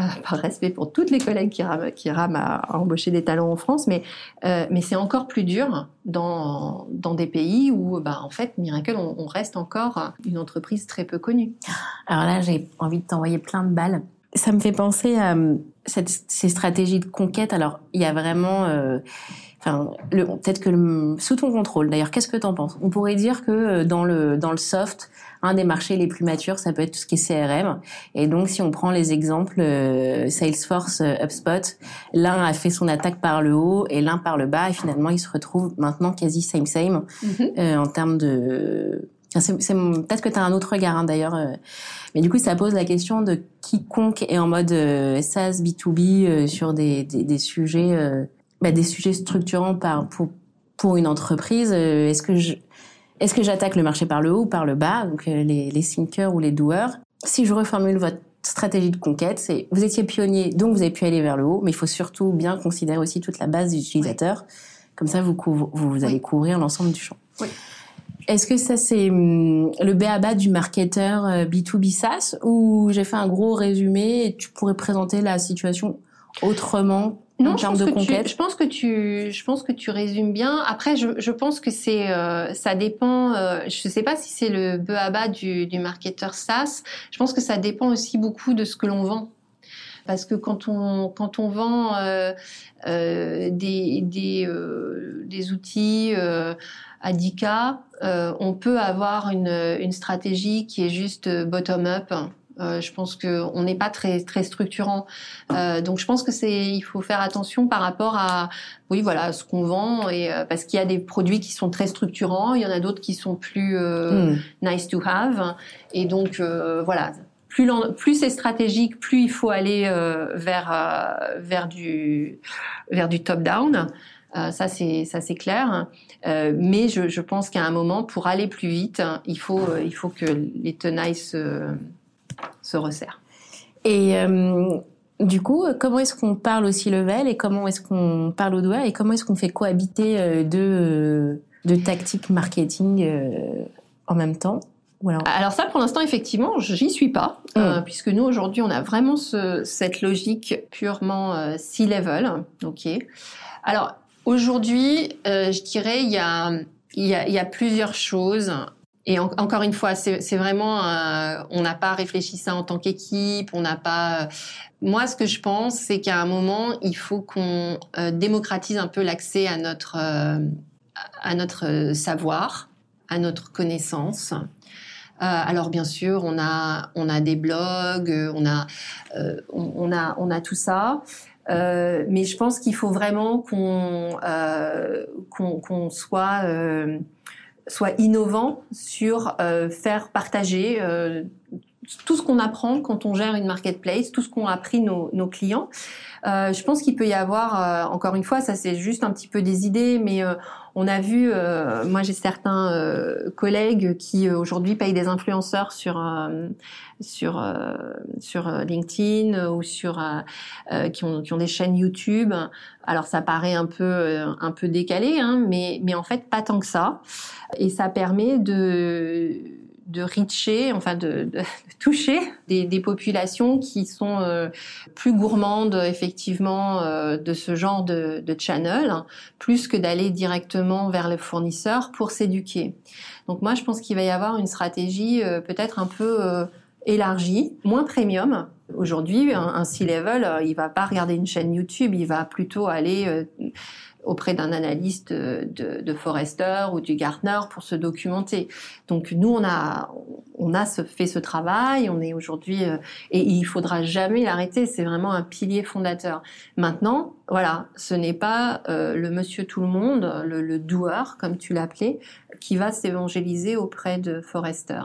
euh, par respect pour toutes les collègues qui rament, qui rament à, embaucher des talents en France, mais euh, mais c'est encore plus dur dans dans des pays où, bah, en fait, Miracle, on, reste encore une entreprise très peu connue. Alors là, j'ai envie de t'envoyer plein de balles. Ça me fait penser à ces stratégies de conquête. Alors, il y a vraiment enfin, peut-être que le, sous ton contrôle. D'ailleurs, qu'est-ce que tu en penses? On pourrait dire que euh, dans le dans le soft, un des marchés les plus matures, ça peut être tout ce qui est CRM. Et donc, si on prend les exemples euh, Salesforce, euh, HubSpot, l'un a fait son attaque par le haut et l'un par le bas, et finalement, ils se retrouvent maintenant quasi same same mm-hmm. en termes de c'est, peut-être que tu as un autre regard hein, d'ailleurs, mais du coup ça pose la question de quiconque est en mode SaaS B2B sur des, des, des sujets bah, des sujets structurants par, pour, pour une entreprise. Euh, est-ce que je, est-ce que j'attaque le marché par le haut ou par le bas, donc euh, les, les thinkers ou les doers? Si je reformule votre stratégie de conquête, c'est vous étiez pionnier, donc vous avez pu aller vers le haut, mais il faut surtout bien considérer aussi toute la base des utilisateurs. Comme ça, vous, vous allez couvrir l'ensemble du champ. Oui. Est-ce que ça c'est hum, le BABA du marketeur B2B euh, SaaS ou j'ai fait un gros résumé et tu pourrais présenter la situation autrement non, je pense, de que tu, je pense que tu, je pense que tu résumes bien. Après, je, je pense que c'est, euh, ça dépend. Euh, je ne sais pas si c'est le bas du, du marketeur SaaS. Je pense que ça dépend aussi beaucoup de ce que l'on vend. Parce que quand on, quand on vend euh, euh des, des, euh, des outils à 10K, on peut avoir une, une stratégie qui est juste bottom-up euh, je pense qu'on n'est pas très très structurant. Euh, donc je pense que c'est il faut faire attention par rapport à oui voilà ce qu'on vend et euh, parce qu'il y a des produits qui sont très structurants, il y en a d'autres qui sont plus nice to have et donc voilà plus, plus c'est stratégique, plus il faut aller vers vers du vers du top down. ça c'est ça c'est clair, mais je, je pense qu'à un moment pour aller plus vite, il faut il faut que les tenailles se se resserre. Et euh, du coup, comment est-ce qu'on parle aussi level et comment est-ce qu'on parle au doigt et comment est-ce qu'on fait cohabiter euh, deux, euh, de tactiques marketing en même temps alors... ça, pour l'instant, effectivement, j'y suis pas, mm. puisque nous aujourd'hui, on a vraiment cette logique purement C-level. Ok. Alors aujourd'hui, je dirais, il y a, y, a, y a plusieurs choses et encore une fois, c'est vraiment, on n'a pas réfléchi ça en tant qu'équipe, on n'a pas. Moi, ce que je pense, c'est qu'à un moment, il faut qu'on euh, démocratise un peu l'accès à notre euh, à notre savoir, à notre connaissance. Euh, alors bien sûr, on a on a des blogs, on a on, a on a tout ça. mais je pense qu'il faut vraiment qu'on qu'on soit soit innovant sur euh, faire partager euh, tout ce qu'on apprend quand on gère une marketplace, tout ce qu'ont appris nos, nos clients. Euh, je pense qu'il peut y avoir, euh, encore une fois, ça c'est juste un petit peu des idées, mais euh, on a vu, moi j'ai certains collègues qui aujourd'hui payent des influenceurs sur sur sur LinkedIn ou sur qui ont qui ont des chaînes YouTube. Alors ça paraît un peu un peu décalé, hein, mais mais en fait pas tant que ça, et ça permet de de enfin de, de, toucher des, des, populations qui sont euh, plus gourmandes effectivement euh, de ce genre de, de channel, plus que d'aller directement vers les fournisseurs pour s'éduquer. Donc moi je pense qu'il va y avoir une stratégie euh, peut-être un peu élargie, moins premium. Aujourd'hui, un, un C-level, il va pas regarder une chaîne YouTube, il va plutôt aller auprès d'un analyste de, de, Forrester ou du Gartner pour se documenter. Donc nous, on a, on a fait ce travail, on est aujourd'hui, euh, et il faudra jamais l'arrêter, c'est vraiment un pilier fondateur. Maintenant, voilà, ce n'est pas euh, le monsieur tout le monde, le, le doer, comme tu l'appelais, qui va s'évangéliser auprès de Forrester.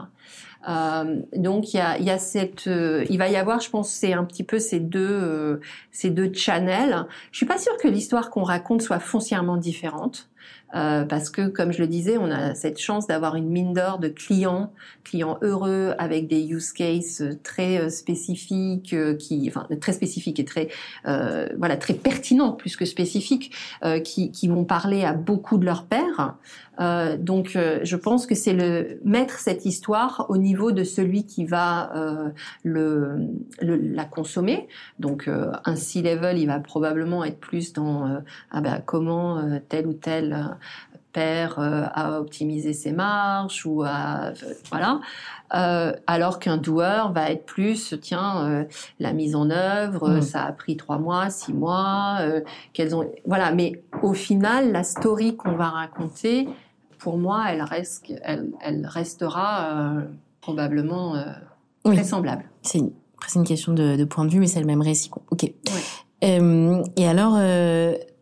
Euh, donc il y a, y a cette, euh, il va y avoir, je pense, c'est un petit peu ces deux, euh, ces deux channels. Je suis pas sûre que l'histoire qu'on raconte soit foncièrement différente. euh, parce que, comme je le disais, on a cette chance d'avoir une mine d'or de clients, clients heureux avec des use cases très euh, spécifiques, euh, qui, enfin très spécifiques et très, euh, voilà, très pertinents plus que spécifiques, qui, qui vont parler à beaucoup de leurs pairs. Euh, donc, euh, je pense que c'est le mettre cette histoire au niveau de celui qui va euh, le, le, la consommer. Donc, un C-level, il va probablement être plus dans ah ben, comment tel ou tel père a optimisé ses marges ou à voilà. alors qu'un doueur va être plus, tiens, la mise en œuvre, mmh. ça a pris trois mois, six mois, qu'elles ont, voilà. Mais au final, la story qu'on va raconter, pour moi, elle, reste, elle, restera euh, probablement euh, très semblable. C'est une, une question de, point de vue, mais c'est le même récit. Ok. Euh, et alors,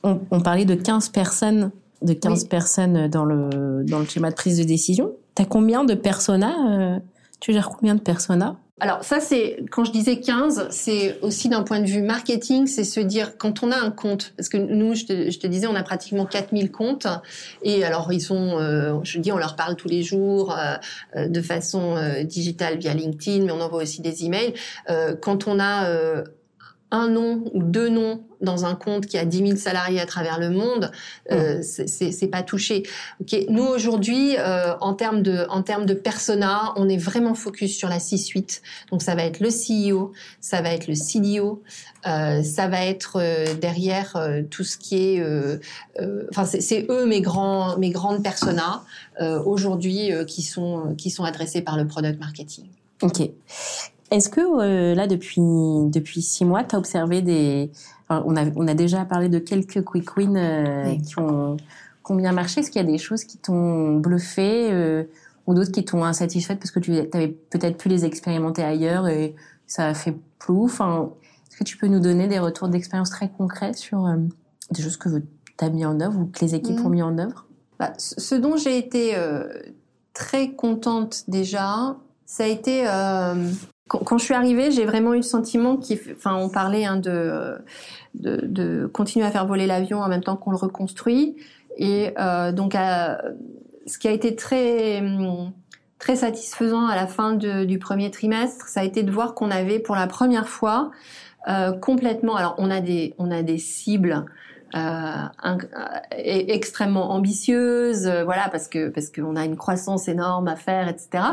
on, parlait de 15 personnes, de 15 personnes dans le, dans le schéma de prise de décision. Tu as combien de personas Tu gères combien de personas? Alors ça c'est quand je disais 15, c'est aussi d'un point de vue marketing, c'est se dire quand on a un compte parce que nous je te, disais on a pratiquement 4000 comptes et alors ils sont euh, je dis on leur parle tous les jours euh, euh, de façon digitale via LinkedIn mais on envoie aussi des emails. Quand on a un nom ou deux noms dans un compte qui a 10 000 salariés à travers le monde, euh, c'est pas touché. Okay. Nous aujourd'hui, euh, en termes de en termes de persona, on est vraiment focus sur la C-suite. Donc ça va être le CEO, ça va être le CDO, euh, ça va être euh, derrière euh, tout ce qui est. Euh, enfin, c'est eux mes grands mes grandes personas aujourd'hui qui sont qui sont adressés par le product marketing. Ok. Est-ce que euh, là, depuis, depuis six mois, tu as observé des... on, a, on a déjà parlé de quelques quick wins euh, qui, ont, combien marché. Est-ce qu'il y a des choses qui t'ont bluffé euh, ou d'autres qui t'ont insatisfaite parce que tu avais peut-être pu les expérimenter ailleurs et ça a fait plou enfin, Est-ce que tu peux nous donner des retours d'expérience très concrets sur des choses que tu as mis en œuvre ou que les équipes ont mm. mis en œuvre? Bah, Ce dont j'ai été très contente déjà, ça a été quand, je suis arrivée, j'ai vraiment eu le sentiment qu'il, enfin, on parlait hein, de, de, continuer à faire voler l'avion en même temps qu'on le reconstruit. Et euh, donc, ce qui a été très très satisfaisant à la fin du premier trimestre, ça a été de voir qu'on avait pour la première fois euh, complètement. Alors, on a des on a des cibles euh, euh extrêmement ambitieuse, euh, voilà, parce que parce qu'on a une croissance énorme à faire, etc.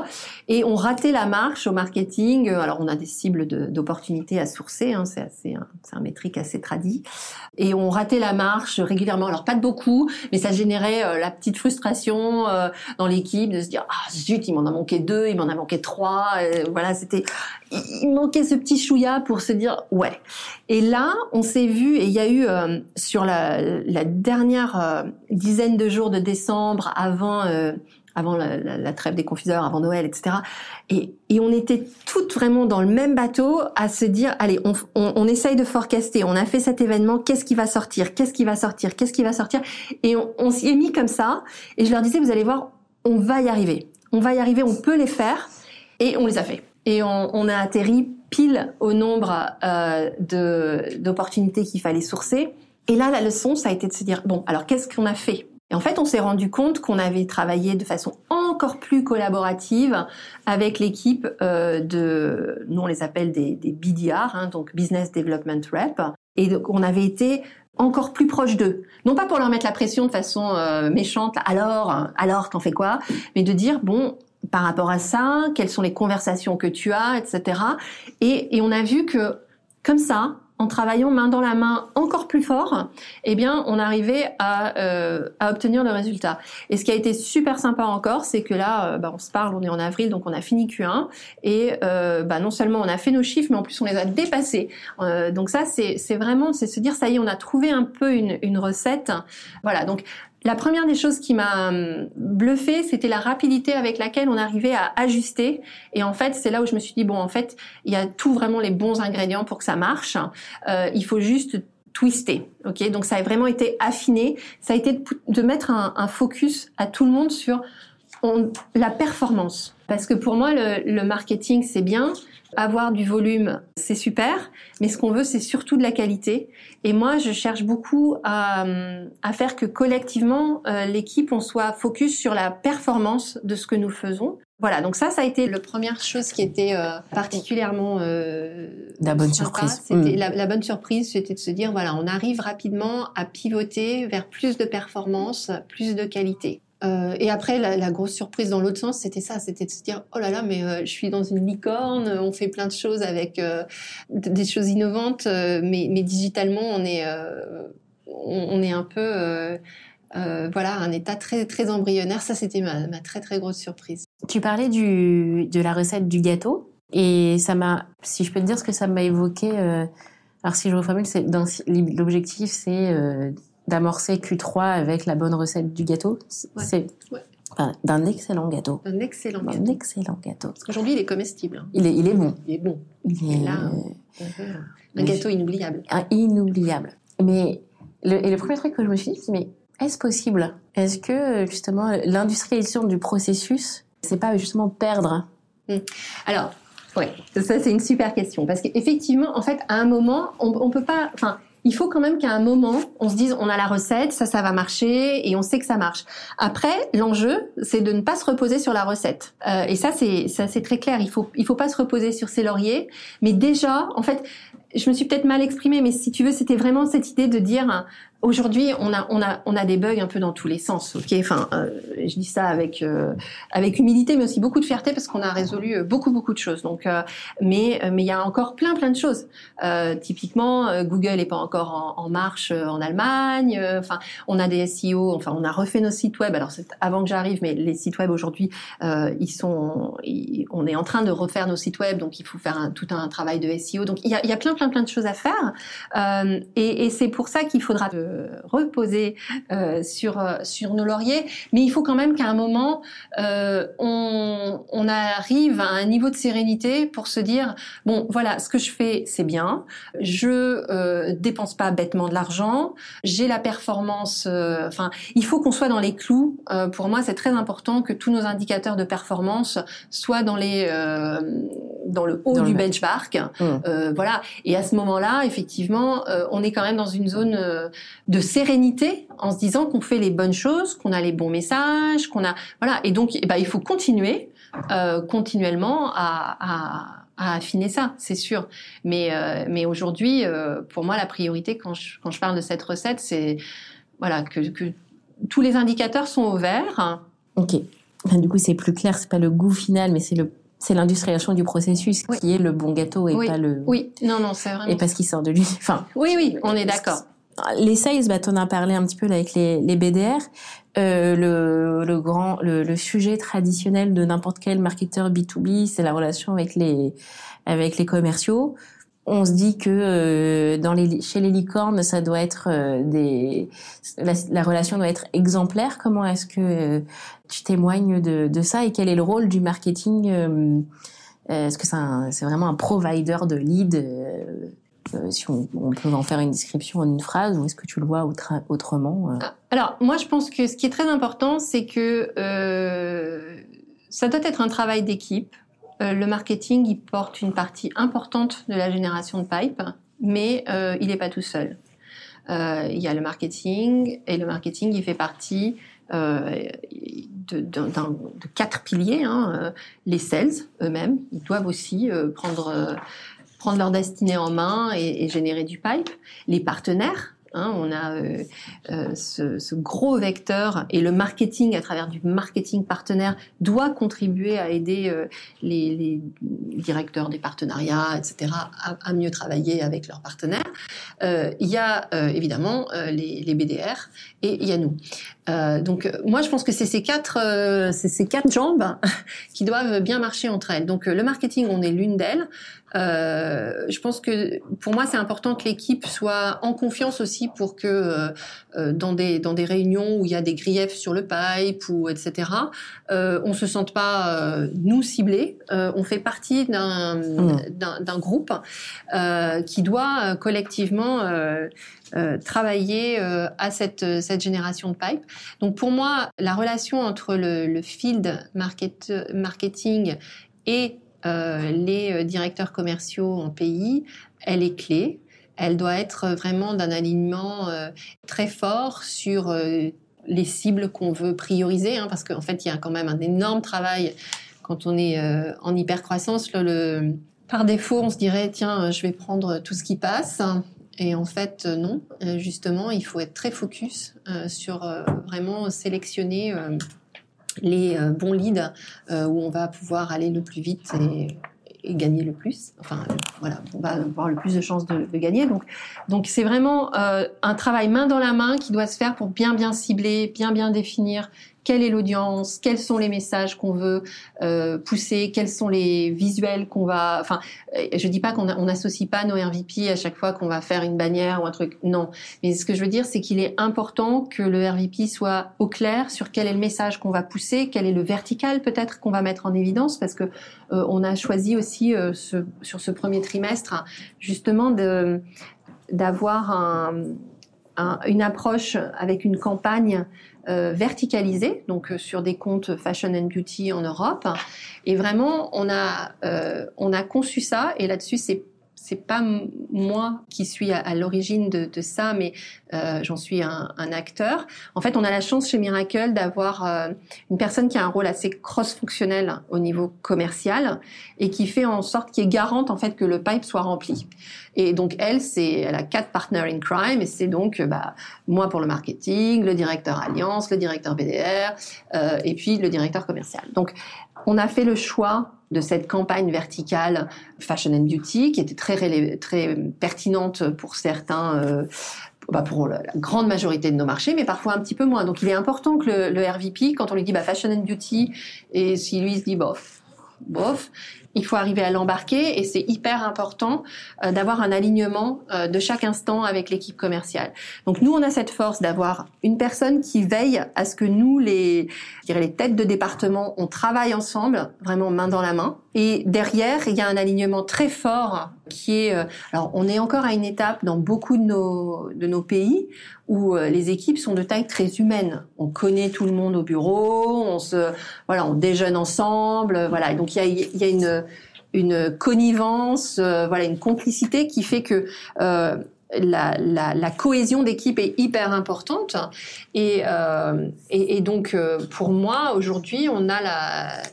Et on ratait la marche au marketing. Alors on a des cibles d'opportunités à sourcer, hein, c'est assez, c'est un métrique assez tradit. Et on ratait la marche régulièrement. Alors pas de beaucoup, mais ça générait la petite frustration dans l'équipe de se dire ah zut, il m'en a manqué deux, il m'en a manqué trois. voilà, c'était il manquait ce petit chouïa pour se dire ouais. Et là, on s'est vu et il y a eu sur la, la dernière euh, dizaine de jours de décembre avant euh, avant la, trêve des confiseurs, avant Noël, etc. Et, et, on était toutes vraiment dans le même bateau à se dire, allez, on, on, on essaye de forecaster, on a fait cet événement, qu'est-ce qui va sortir, qu'est-ce qui va sortir, qu'est-ce qui va sortir, et on, on s'y est mis comme ça. Et je leur disais, vous allez voir, on va y arriver, on va y arriver, on peut les faire, et on les a fait. Et on, on a atterri pile au nombre euh, d'opportunités qu'il fallait sourcer. Et là, la leçon, ça a été de se dire, bon, alors qu'est-ce qu'on a fait? Et en fait, on s'est rendu compte qu'on avait travaillé de façon encore plus collaborative avec l'équipe euh, de, nous on les appelle des, des BDR, hein, donc Business Development Rep, et donc on avait été encore plus proche d'eux. Non pas pour leur mettre la pression de façon euh, méchante, alors, alors t'en fais quoi, mais de dire bon, par rapport à ça, quelles sont les conversations que tu as, etc. Et, et on a vu que comme ça, en travaillant main dans la main encore plus fort, eh bien, on arrivait à, euh, à obtenir le résultat. Et ce qui a été super sympa encore, c'est que là, euh, bah, on se parle, on est en avril, donc on a fini Q1, et euh, bah, non seulement on a fait nos chiffres, mais en plus on les a dépassés. donc ça, c'est vraiment, c'est se dire, ça y est, on a trouvé un peu une, une recette. Voilà, donc la première des choses qui m'a hum, bluffé, c'était la rapidité avec laquelle on arrivait à ajuster. Et en fait, c'est là où je me suis dit bon, en fait, il y a tout vraiment les bons ingrédients pour que ça marche. Euh, il faut juste twister. Ok, donc ça a vraiment été affiné. Ça a été de, mettre un, focus à tout le monde sur la performance Parce que pour moi, le, le marketing, c'est bien. Avoir du volume, c'est super. Mais ce qu'on veut, c'est surtout de la qualité. Et moi, je cherche beaucoup à, à faire que collectivement, euh, l'équipe, on soit focus sur la performance de ce que nous faisons. Voilà, donc ça, ça a été la première chose qui était euh, particulièrement euh, la bonne sympa. surprise. Mm. la, la bonne surprise, c'était de se dire voilà, on arrive rapidement à pivoter vers plus de performance, plus de qualité. Euh, et après, la, grosse surprise dans l'autre sens, c'était ça, c'était de se dire oh là là, mais euh, je suis dans une licorne, on fait plein de choses avec euh, des choses innovantes, mais, mais digitalement, on est on, est un peu euh, voilà un état très très embryonnaire. Ça, c'était ma, très très grosse surprise. Tu parlais du, de la recette du gâteau et ça m'a, si je peux te dire ce que ça m'a évoqué, alors si je reformule, l'objectif c'est d'amorcer Q3 avec la bonne recette du gâteau. C'est Ouais. c'est- Ouais. enfin, d'un excellent gâteau. Un excellent Un gâteau. excellent gâteau. Parce qu'aujourd'hui, il est comestible. hein. Il est, il est bon. Il est bon. Il est là, euh, Un gâteau inoubliable. un- inoubliable. Mais le, et le premier truc que je me suis dit, c'est mais est-ce possible? Est-ce que justement l'industrialisation du processus, c'est pas justement perdre? Alors, ouais, ça c'est une super question parce qu'effectivement, en fait, à un moment, on, on peut pas, enfin. Il faut quand même qu'à un moment, on se dise, on a la recette, ça, ça va marcher, et on sait que ça marche. Après, l'enjeu, c'est de ne pas se reposer sur la recette. Euh, et ça, c'est, ça, c'est très clair. Il faut, il faut pas se reposer sur ses lauriers. Mais déjà, en fait, je me suis peut-être mal exprimée, mais si tu veux, c'était vraiment cette idée de dire, aujourd'hui, on a, on a, on a des bugs un peu dans tous les sens. Ok, enfin, euh, je dis ça avec, euh, avec humilité, mais aussi beaucoup de fierté parce qu'on a résolu euh, beaucoup, beaucoup de choses. Donc, euh, mais, euh, mais il y a encore plein, plein de choses. Euh, typiquement, Google n'est pas encore en, marche en Allemagne. Enfin, on a des SEO. Enfin, on a refait nos sites web. Alors, c'est avant que j'arrive, mais les sites web aujourd'hui, ils sont, on est en train de refaire nos sites web, donc il faut faire un, tout un travail de SEO. Donc, il y a, y a plein, plein, plein de choses à faire. Et et c'est pour ça qu'il faudra reposer euh, sur euh, sur nos lauriers. Mais il faut quand même qu'à un moment, euh, on, on arrive à un niveau de sérénité pour se dire bon, voilà, ce que je fais, c'est bien. Je euh, dépense pas bêtement de l'argent. J'ai la performance. euh, Enfin, il faut qu'on soit dans les clous. Euh, pour moi, c'est très important que tous nos indicateurs de performance soient dans les euh, dans le haut Dans du le- benchmark. Mmh. Euh, voilà. Et à ce moment-là, effectivement, euh, on est quand même dans une zone euh, de sérénité en se disant qu'on fait les bonnes choses, qu'on a les bons messages, qu'on a voilà. Et donc, eh ben, il faut continuer euh, continuellement à, à, à affiner ça, c'est sûr. Mais euh, mais aujourd'hui, euh, pour moi, la priorité quand je quand je parle de cette recette, c'est voilà que, que tous les indicateurs sont au vert. Ok. Enfin, du coup, c'est plus clair, c'est pas le goût final, mais c'est le c'est l'industrialisation du processus Oui. qui est le bon gâteau et Oui. pas le Oui, non, non, c'est vraiment. et parce qu'il sort de lui. Enfin, Oui, oui, on est d'accord. Les sales, bah, t'en as parlé un petit peu là, avec les, les BDR. Euh, le, le grand, le, le sujet traditionnel de n'importe quel marketeur B2B, c'est la relation avec les, avec les commerciaux. On se dit que euh, dans les, chez les licornes, ça doit être euh, des, la, la relation doit être exemplaire. Comment est-ce que euh, tu témoignes de, de ça et quel est le rôle du marketing euh, Est-ce que c'est c'est vraiment un provider de lead euh, si on, peut en faire une description en une phrase ou est-ce que tu le vois autre- autrement euh Alors, moi, je pense que ce qui est très important, c'est que euh, ça doit être un travail d'équipe. Le marketing, il porte une partie importante de la génération de pipe, mais il n'est pas tout seul. Il y a le marketing, et le marketing, il fait partie de, quatre piliers. Hein. Les sales eux-mêmes, ils doivent aussi prendre, prendre leur destinée en main et, générer du pipe. Les partenaires, Hein, on a euh, euh, ce, gros vecteur et le marketing à travers du marketing partenaire doit contribuer à aider euh, les, directeurs des partenariats, etc., à, mieux travailler avec leurs partenaires. Il y a évidemment les BDR et il y a nous. Euh, donc moi je pense que c'est ces quatre, euh, c'est ces quatre jambes (laughs) qui doivent bien marcher entre elles. Donc le marketing, on est l'une d'elles. Euh, je pense que pour moi c'est important que l'équipe soit en confiance aussi pour que euh, euh, dans des dans des réunions où il y a des griefs sur le pipe ou etc. Euh, on se sente pas euh, nous ciblés. Euh, on fait partie d'un Mmh. d'un groupe euh, qui doit euh, collectivement euh, euh, travailler euh, à cette cette génération de pipe. Donc pour moi, la relation entre le, field marketing et les directeurs commerciaux en pays, elle est clé. Elle doit être vraiment d'un alignement très fort sur les cibles qu'on veut prioriser, hein, parce qu'en fait, il y a quand même un énorme travail quand on est euh, en hypercroissance. Le, par défaut, on se dirait, tiens, je vais prendre tout ce qui passe. Et en fait, non. Euh, justement, il faut être très focus euh, sur vraiment sélectionner les bons leads où on va pouvoir aller le plus vite et et gagner le plus. Enfin, voilà, on va avoir le plus de chances de, de gagner. Donc, donc c'est vraiment euh, un travail main dans la main qui doit se faire pour bien bien cibler, bien bien définir quelle est l'audience, quels sont les messages qu'on veut euh, pousser, quels sont les visuels qu'on va. Enfin, euh, je dis pas qu'on n'associe pas nos RVP à chaque fois qu'on va faire une bannière ou un truc. Non, mais ce que je veux dire, c'est qu'il est important que le RVP soit au clair sur quel est le message qu'on va pousser, quel est le vertical peut-être qu'on va mettre en évidence, parce que euh, on a choisi aussi euh, ce, sur ce premier trimestre justement de d'avoir un, un, une approche avec une campagne euh, verticalisé, donc euh, sur des comptes fashion and beauty en Europe. Et vraiment, on a, euh, on a conçu ça, et là-dessus, c'est c'est pas moi qui suis à, l'origine de, de, ça, mais euh, j'en suis un, un, acteur. En fait, on a la chance chez Miracle d'avoir euh, une personne qui a un rôle assez cross-fonctionnel au niveau commercial et qui fait en sorte, qui est garante en fait que le pipe soit rempli. Et donc elle, c'est, elle a quatre partners in crime et c'est donc bah, moi pour le marketing, le directeur alliance, le directeur BDR euh, et puis le directeur commercial. Donc on a fait le choix de cette campagne verticale fashion and beauty qui était très très pertinente pour certains euh, bah pour la grande majorité de nos marchés, mais parfois un petit peu moins. Donc il est important que le, le RVP, quand on lui dit bah, fashion and beauty, et si lui se dit bof, bof, il faut arriver à l'embarquer et c'est hyper important euh, d'avoir un alignement euh, de chaque instant avec l'équipe commerciale. Donc nous, on a cette force d'avoir une personne qui veille à ce que nous, les, je dirais les têtes de département, on travaille ensemble, vraiment main dans la main. Et derrière, il y a un alignement très fort qui est, euh, alors on est encore à une étape dans beaucoup de nos, de nos pays où les équipes sont de taille très humaine. On connaît tout le monde au bureau, on se, voilà, on déjeune ensemble, voilà. Et donc il y a, il y a une, une connivence, euh, voilà, une complicité qui fait que euh, la, la, la, cohésion d'équipe est hyper importante. Et, euh, et, et donc, euh, pour moi, aujourd'hui, on a la,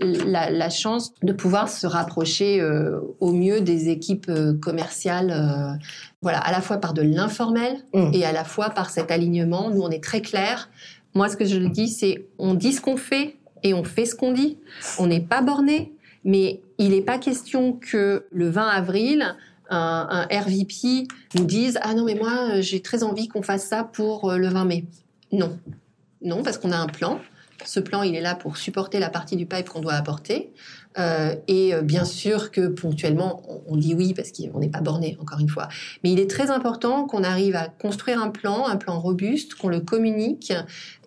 la, la, chance de pouvoir se rapprocher euh, au mieux des équipes commerciales, voilà, à la fois par de l'informel mmh. et à la fois par cet alignement. Nous, on est très clair. Moi, ce que je dis, c'est on dit ce qu'on fait et on fait ce qu'on dit. On n'est pas borné. Mais il n'est pas question que le 20 avril, un, un, RVP nous dise ah non mais moi j'ai très envie qu'on fasse ça pour euh, le 20 mai. Non, non parce qu'on a un plan. Ce plan il est là pour supporter la partie du pipe qu'on doit apporter. Euh, et euh, bien sûr que ponctuellement on, dit oui parce qu'on n'est pas borné encore une fois. Mais il est très important qu'on arrive à construire un plan, un plan robuste, qu'on le communique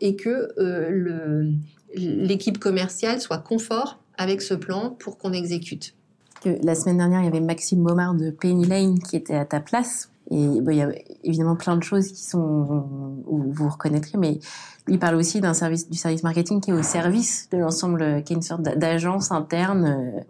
et que euh, l'équipe commerciale soit confort avec ce plan pour qu'on exécute. La semaine dernière, il y avait Maxime Momard de Penny Lane qui était à ta place. Et il y a évidemment plein de choses qui sont où vous reconnaîtrez, mais il parle aussi d'un service du service marketing qui est au service de l'ensemble, qui est une sorte d'agence interne,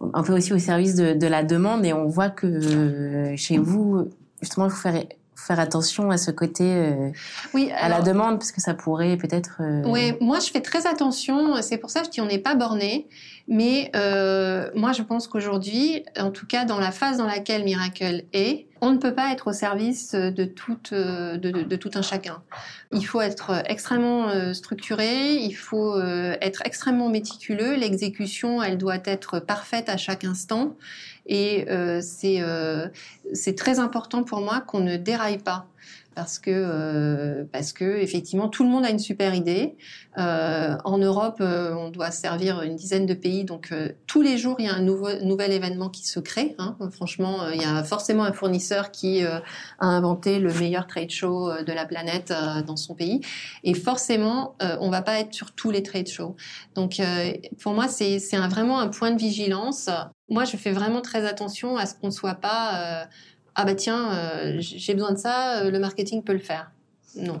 euh, un peu aussi au service de, de, la demande. Et on voit que euh, chez vous, justement, vous faire faire attention à ce côté euh, oui, à la demande parce que ça pourrait peut-être euh... oui moi je fais très attention c'est pour ça que je dis on n'est pas borné mais euh, moi je pense qu'aujourd'hui en tout cas dans la phase dans laquelle Miracle est on ne peut pas être au service de tout, de, de, de tout un chacun. Il faut être extrêmement euh, structuré, il faut euh, être extrêmement méticuleux. L'exécution, elle doit être parfaite à chaque instant. Et euh, c'est très important pour moi qu'on ne déraille pas parce que euh, parce que effectivement tout le monde a une super idée. Euh, en Europe, euh, on doit servir une dizaine de pays, donc euh, tous les jours il y a un nouveau nouvel événement qui se crée. Hein. Franchement, euh, il y a forcément un fournisseur qui a inventé le meilleur trade show de la planète dans son pays, et forcément on va pas être sur tous les trade shows. Donc pour moi c'est c'est vraiment un point de vigilance. Moi je fais vraiment très attention à ce qu'on soit pas ah bah tiens, euh, j'ai besoin de ça, euh, le marketing peut le faire. Non,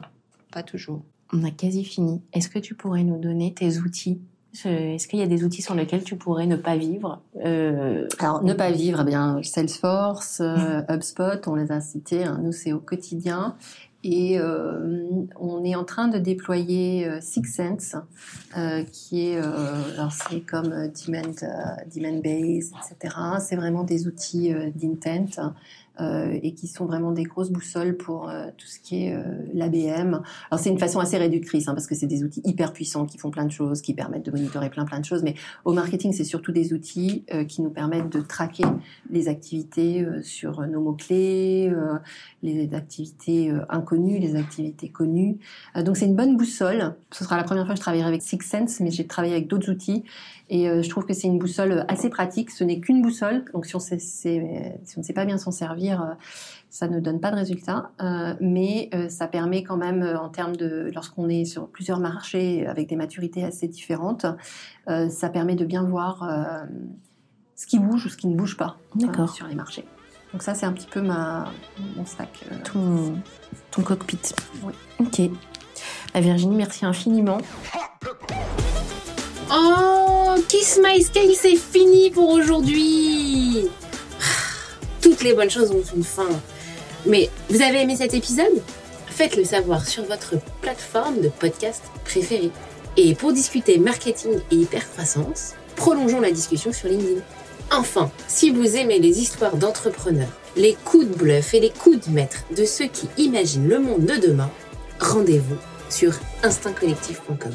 pas toujours. On a quasi fini. Est-ce que tu pourrais nous donner tes outils? Est-ce qu'il y a des outils sur lesquels tu pourrais ne pas vivre euh... Alors, ne pas vivre, eh bien, Salesforce, euh, (laughs) HubSpot, on les a cités, hein, nous c'est au quotidien. Et euh, on est en train de déployer euh, Six Sense, euh, qui est, alors c'est comme Demand, Demand Base, etc. C'est vraiment des outils d'intent euh, et qui sont vraiment des grosses boussoles pour euh, tout ce qui est euh, l'ABM. Alors c'est une façon assez réductrice hein, parce que c'est des outils hyper puissants qui font plein de choses, qui permettent de monitorer plein plein de choses. Mais au marketing, c'est surtout des outils qui nous permettent de traquer les activités sur nos mots clés, les activités inconnues, les activités connues. donc c'est une bonne boussole. Ce sera la première fois que je travaillerai avec Six Sense, mais j'ai travaillé avec d'autres outils et je trouve que c'est une boussole assez pratique. Ce n'est qu'une boussole, donc si on, sait, si on ne sait pas bien s'en servir euh, ça ne donne pas de résultat, euh, mais euh, ça permet quand même, en termes de, lorsqu'on est sur plusieurs marchés avec des maturités assez différentes, ça permet de bien voir ce qui bouge ou ce qui ne bouge pas sur les marchés. Donc ça, c'est un petit peu ma, mon stack. Ton, ton, cockpit. Oui. Ok. Virginie, merci infiniment. Oh, Kiss My Scale, c'est fini pour aujourd'hui toutes les bonnes choses ont une fin. Mais vous avez aimé cet épisode? Faites-le savoir sur votre plateforme de podcast préférée. Et pour discuter marketing et hypercroissance, prolongeons la discussion sur LinkedIn. Enfin, si vous aimez les histoires d'entrepreneurs, les coups de bluff et les coups de maître de ceux qui imaginent le monde de demain, rendez-vous sur instinctcollectif.com.